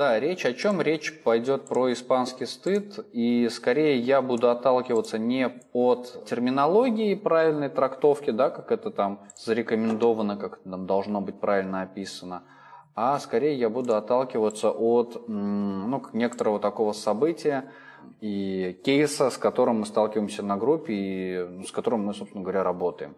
Да, речь о чем? Речь пойдет про испанский стыд, и скорее я буду отталкиваться не от терминологии правильной трактовки, да, как это там зарекомендовано, как это там должно быть правильно описано, а скорее я буду отталкиваться от ну, некоторого такого события и кейса, с которым мы сталкиваемся на группе и ну, с которым мы, собственно говоря, работаем.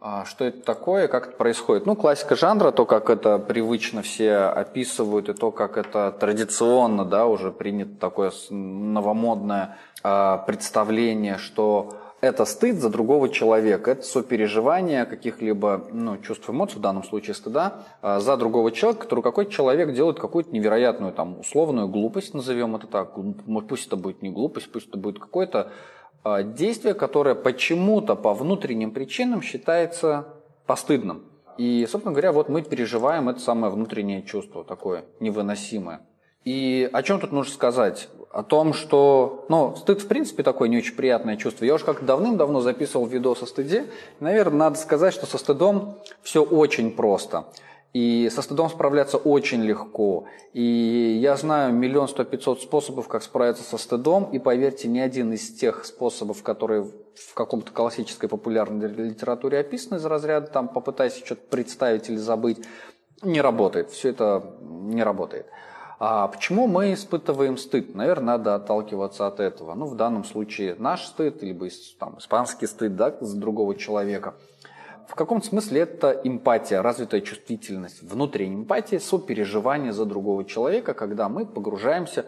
А что это такое, как это происходит? Ну, классика жанра, то, как это привычно все описывают, и то, как это традиционно, да, уже принято такое новомодное э, представление, что это стыд за другого человека, это сопереживание каких-либо ну, чувств, эмоций, в данном случае стыда, э, за другого человека, который какой-то человек делает какую-то невероятную, там, условную глупость, назовем это так, пусть это будет не глупость, пусть это будет какой-то а, действие, которое почему-то по внутренним причинам считается постыдным. И, собственно говоря, вот мы переживаем это самое внутреннее чувство, такое невыносимое. И о чем тут нужно сказать? О том, что, ну, стыд, в принципе, такое не очень приятное чувство. Я уже как давным-давно записывал видос о стыде. Наверное, надо сказать, что со стыдом все очень просто. И со стыдом справляться очень легко. И я знаю миллион сто пятьсот способов, как справиться со стыдом. И поверьте, ни один из тех способов, которые в каком-то классической популярной литературе описаны из разряда, там попытайся что-то представить или забыть, не работает. Все это не работает. А почему мы испытываем стыд? Наверное, надо отталкиваться от этого. Ну, в данном случае наш стыд, либо там, испанский стыд да, за другого человека – в каком смысле это эмпатия, развитая чувствительность, внутренняя эмпатия, сопереживание за другого человека, когда мы погружаемся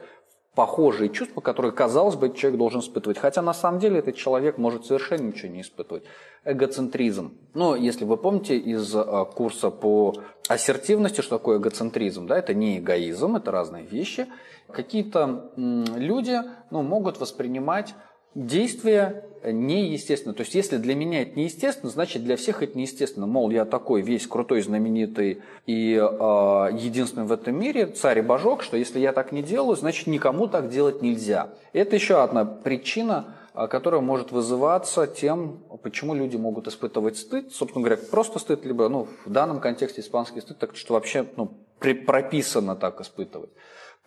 похожие чувства, которые, казалось бы, человек должен испытывать. Хотя на самом деле этот человек может совершенно ничего не испытывать. Эгоцентризм. Ну, если вы помните из э, курса по ассертивности, что такое эгоцентризм, да, это не эгоизм, это разные вещи. Какие-то люди ну, могут воспринимать действие неестественно. То есть, если для меня это неестественно, значит для всех это неестественно. Мол, я такой весь крутой, знаменитый и э, единственный в этом мире, царь и божок, что если я так не делаю, значит никому так делать нельзя. Это еще одна причина, а, которая может вызываться тем, почему люди могут испытывать стыд. Собственно говоря, просто стыд, либо ну, в данном контексте испанский стыд, так что вообще ну, прописано так испытывать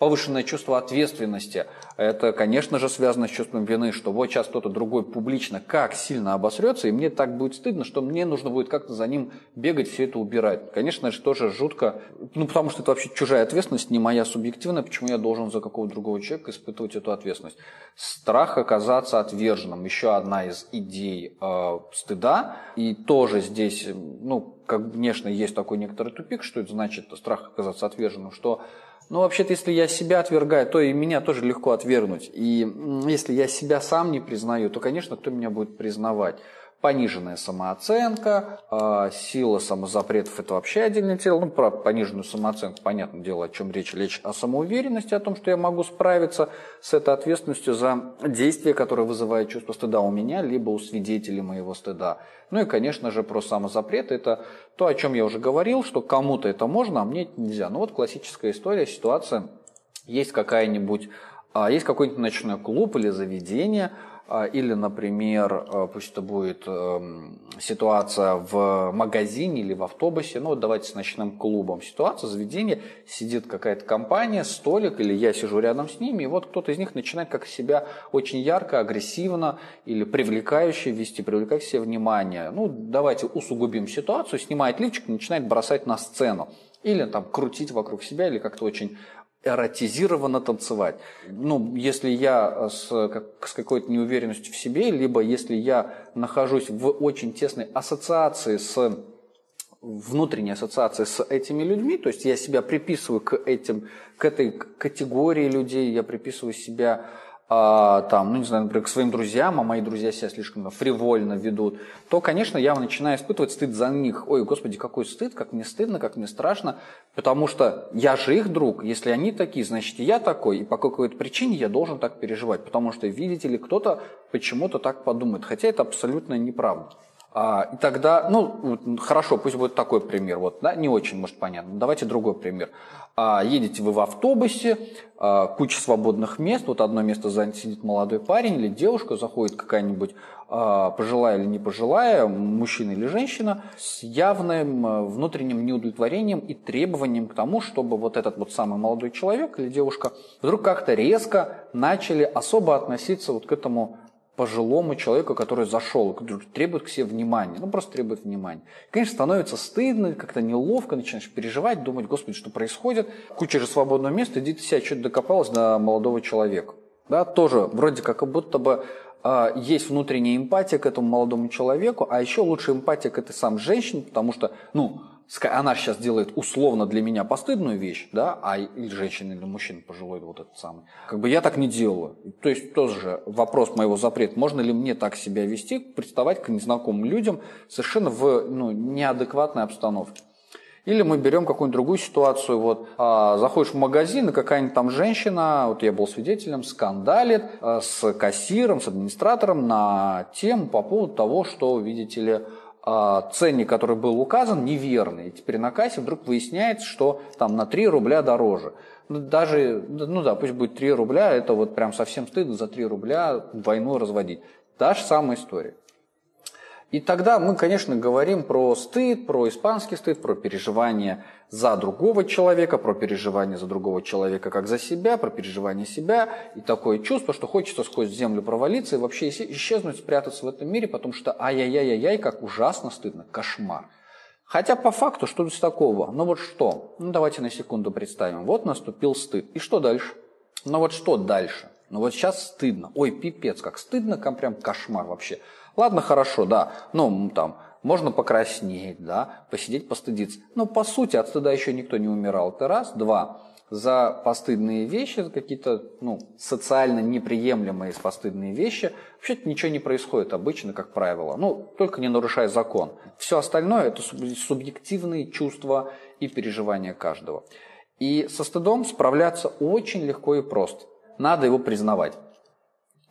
повышенное чувство ответственности. Это, конечно же, связано с чувством вины, что вот сейчас кто-то другой публично как сильно обосрется, и мне так будет стыдно, что мне нужно будет как-то за ним бегать, все это убирать. Конечно же, тоже жутко, ну, потому что это вообще чужая ответственность, не моя субъективная, почему я должен за какого-то другого человека испытывать эту ответственность. Страх оказаться отверженным, еще одна из идей э, стыда, и тоже здесь, ну, как, конечно, есть такой некоторый тупик, что это значит, страх оказаться отверженным, что ну, вообще-то, если я себя отвергаю, то и меня тоже легко отвергнуть. И если я себя сам не признаю, то, конечно, кто меня будет признавать? Пониженная самооценка, а, сила самозапретов – это вообще отдельное тело. Ну, про пониженную самооценку, понятное дело, о чем речь. Речь о самоуверенности, о том, что я могу справиться с этой ответственностью за действие, которое вызывает чувство стыда у меня, либо у свидетелей моего стыда. Ну и, конечно же, про самозапрет – это то, о чем я уже говорил, что кому-то это можно, а мне это нельзя. Ну вот классическая история, ситуация. Есть какая-нибудь, а, есть какой-нибудь ночной клуб или заведение – или, например, а, пусть это будет эм, ситуация в магазине или в автобусе, ну вот давайте с ночным клубом. Ситуация, заведение, сидит какая-то компания, столик, или я сижу рядом с ними, и вот кто-то из них начинает как себя очень ярко, агрессивно или привлекающе вести, привлекать себе внимание. Ну, давайте усугубим ситуацию, снимает личик, начинает бросать на сцену. Или там крутить вокруг себя, или как-то очень эротизированно танцевать. Ну, если я с, как, с какой-то неуверенностью в себе, либо если я нахожусь в очень тесной ассоциации с внутренней ассоциации с этими людьми, то есть я себя приписываю к этим, к этой категории людей, я приписываю себя а, там, ну не знаю, например, к своим друзьям, а мои друзья себя слишком фривольно ведут, то, конечно, я начинаю испытывать стыд за них. Ой, господи, какой стыд, как мне стыдно, как мне страшно, потому что я же их друг, если они такие, значит и я такой, и по какой-то причине я должен так переживать, потому что, видите ли, кто-то почему-то так подумает, хотя это абсолютно неправда. А, и тогда, ну, хорошо, пусть будет такой пример, вот, да, не очень, может, понятно. Давайте другой пример. А, едете вы в автобусе, а, куча свободных мест, вот одно место занято сидит молодой парень или девушка, заходит какая-нибудь а, пожилая или не пожилая, мужчина или женщина, с явным а, внутренним неудовлетворением и требованием к тому, чтобы вот этот вот самый молодой человек или девушка вдруг как-то резко начали особо относиться вот к этому пожилому человеку, который зашел, который требует к себе внимания, ну просто требует внимания. И, конечно, становится стыдно, как-то неловко, начинаешь переживать, думать, господи, что происходит, куча же свободного места, иди ты себя что-то докопалась до молодого человека. Да, тоже вроде как будто бы э, есть внутренняя эмпатия к этому молодому человеку, а еще лучше эмпатия к этой самой женщине, потому что, ну, она сейчас делает условно для меня постыдную вещь, да, а или женщина, или мужчина пожилой, вот этот самый. Как бы я так не делаю. То есть тоже вопрос моего запрета, можно ли мне так себя вести, приставать к незнакомым людям совершенно в ну, неадекватной обстановке. Или мы берем какую-нибудь другую ситуацию, вот а, заходишь в магазин, и какая-нибудь там женщина, вот я был свидетелем, скандалит а, с кассиром, с администратором на тему по поводу того, что, видите ли, ценник, который был указан, неверный. И теперь на кассе вдруг выясняется, что там на 3 рубля дороже. Ну, даже, ну да, пусть будет 3 рубля, это вот прям совсем стыдно за 3 рубля войну разводить. Та же самая история. И тогда мы, конечно, говорим про стыд, про испанский стыд, про переживание за другого человека, про переживание за другого человека как за себя, про переживание себя и такое чувство, что хочется сквозь землю провалиться и вообще исчезнуть, спрятаться в этом мире, потому что ай-яй-яй-яй, как ужасно стыдно, кошмар. Хотя по факту что здесь такого? Ну вот что? Ну давайте на секунду представим. Вот наступил стыд. И что дальше? Ну вот что дальше? Ну вот сейчас стыдно. Ой, пипец, как стыдно, как прям кошмар вообще. Ладно, хорошо, да, ну, там, можно покраснеть, да, посидеть, постыдиться. Но, по сути, от стыда еще никто не умирал. Это раз. Два. За постыдные вещи, какие-то ну, социально неприемлемые постыдные вещи, вообще-то ничего не происходит обычно, как правило. Ну, только не нарушая закон. Все остальное – это субъективные чувства и переживания каждого. И со стыдом справляться очень легко и просто. Надо его признавать.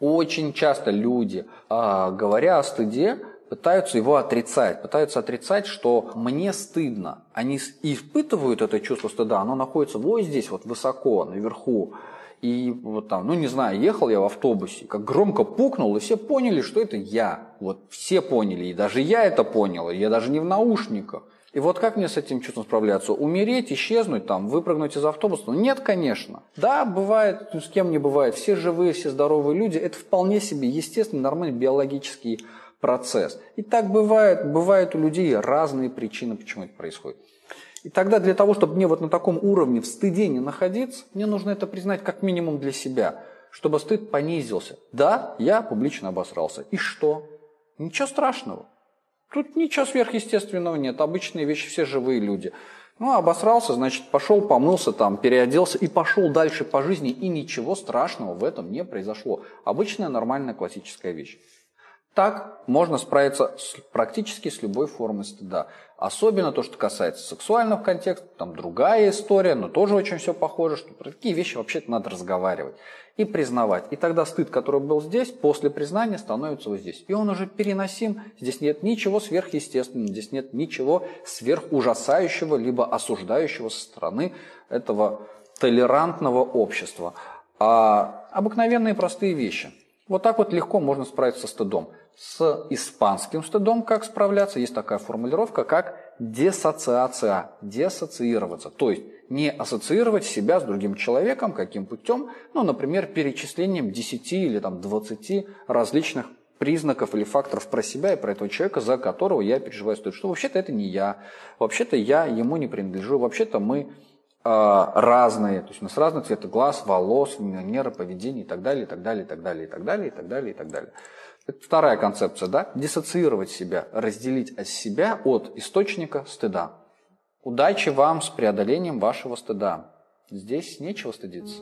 Очень часто люди, а, говоря о стыде, пытаются его отрицать, пытаются отрицать, что мне стыдно. Они испытывают это чувство стыда, оно находится вот здесь, вот высоко, наверху. И вот там, ну не знаю, ехал я в автобусе, как громко пукнул, и все поняли, что это я. Вот все поняли, и даже я это понял, и я даже не в наушниках. И вот как мне с этим чувством справляться? Умереть, исчезнуть, там, выпрыгнуть из автобуса? Ну, нет, конечно. Да, бывает, ну, с кем не бывает. Все живые, все здоровые люди. Это вполне себе естественный, нормальный биологический процесс. И так бывает. Бывают у людей разные причины, почему это происходит. И тогда для того, чтобы мне вот на таком уровне в стыде не находиться, мне нужно это признать как минимум для себя, чтобы стыд понизился. Да, я публично обосрался. И что? Ничего страшного. Тут ничего сверхъестественного нет, обычные вещи, все живые люди. Ну, обосрался, значит, пошел, помылся там, переоделся и пошел дальше по жизни, и ничего страшного в этом не произошло. Обычная, нормальная, классическая вещь. Так можно справиться с, практически с любой формой стыда. Особенно то, что касается сексуального контекста, там другая история, но тоже очень все похоже, что про такие вещи вообще-то надо разговаривать и признавать. И тогда стыд, который был здесь, после признания становится вот здесь. И он уже переносим, здесь нет ничего сверхъестественного, здесь нет ничего сверхужасающего, либо осуждающего со стороны этого толерантного общества. А обыкновенные простые вещи. Вот так вот легко можно справиться со стыдом. С испанским стыдом как справляться? Есть такая формулировка, как десоциация, десоциироваться. То есть не ассоциировать себя с другим человеком, каким путем, ну, например, перечислением 10 или там, 20 различных признаков или факторов про себя и про этого человека, за которого я переживаю стыд. Что вообще-то это не я, вообще-то я ему не принадлежу, вообще-то мы э, разные, то есть у нас разный цвет глаз, волос, манера поведения и так далее, и так далее, и так далее, и так далее, и так далее, и так далее. Это вторая концепция, да? Диссоциировать себя, разделить от себя от источника стыда. Удачи вам с преодолением вашего стыда. Здесь нечего стыдиться.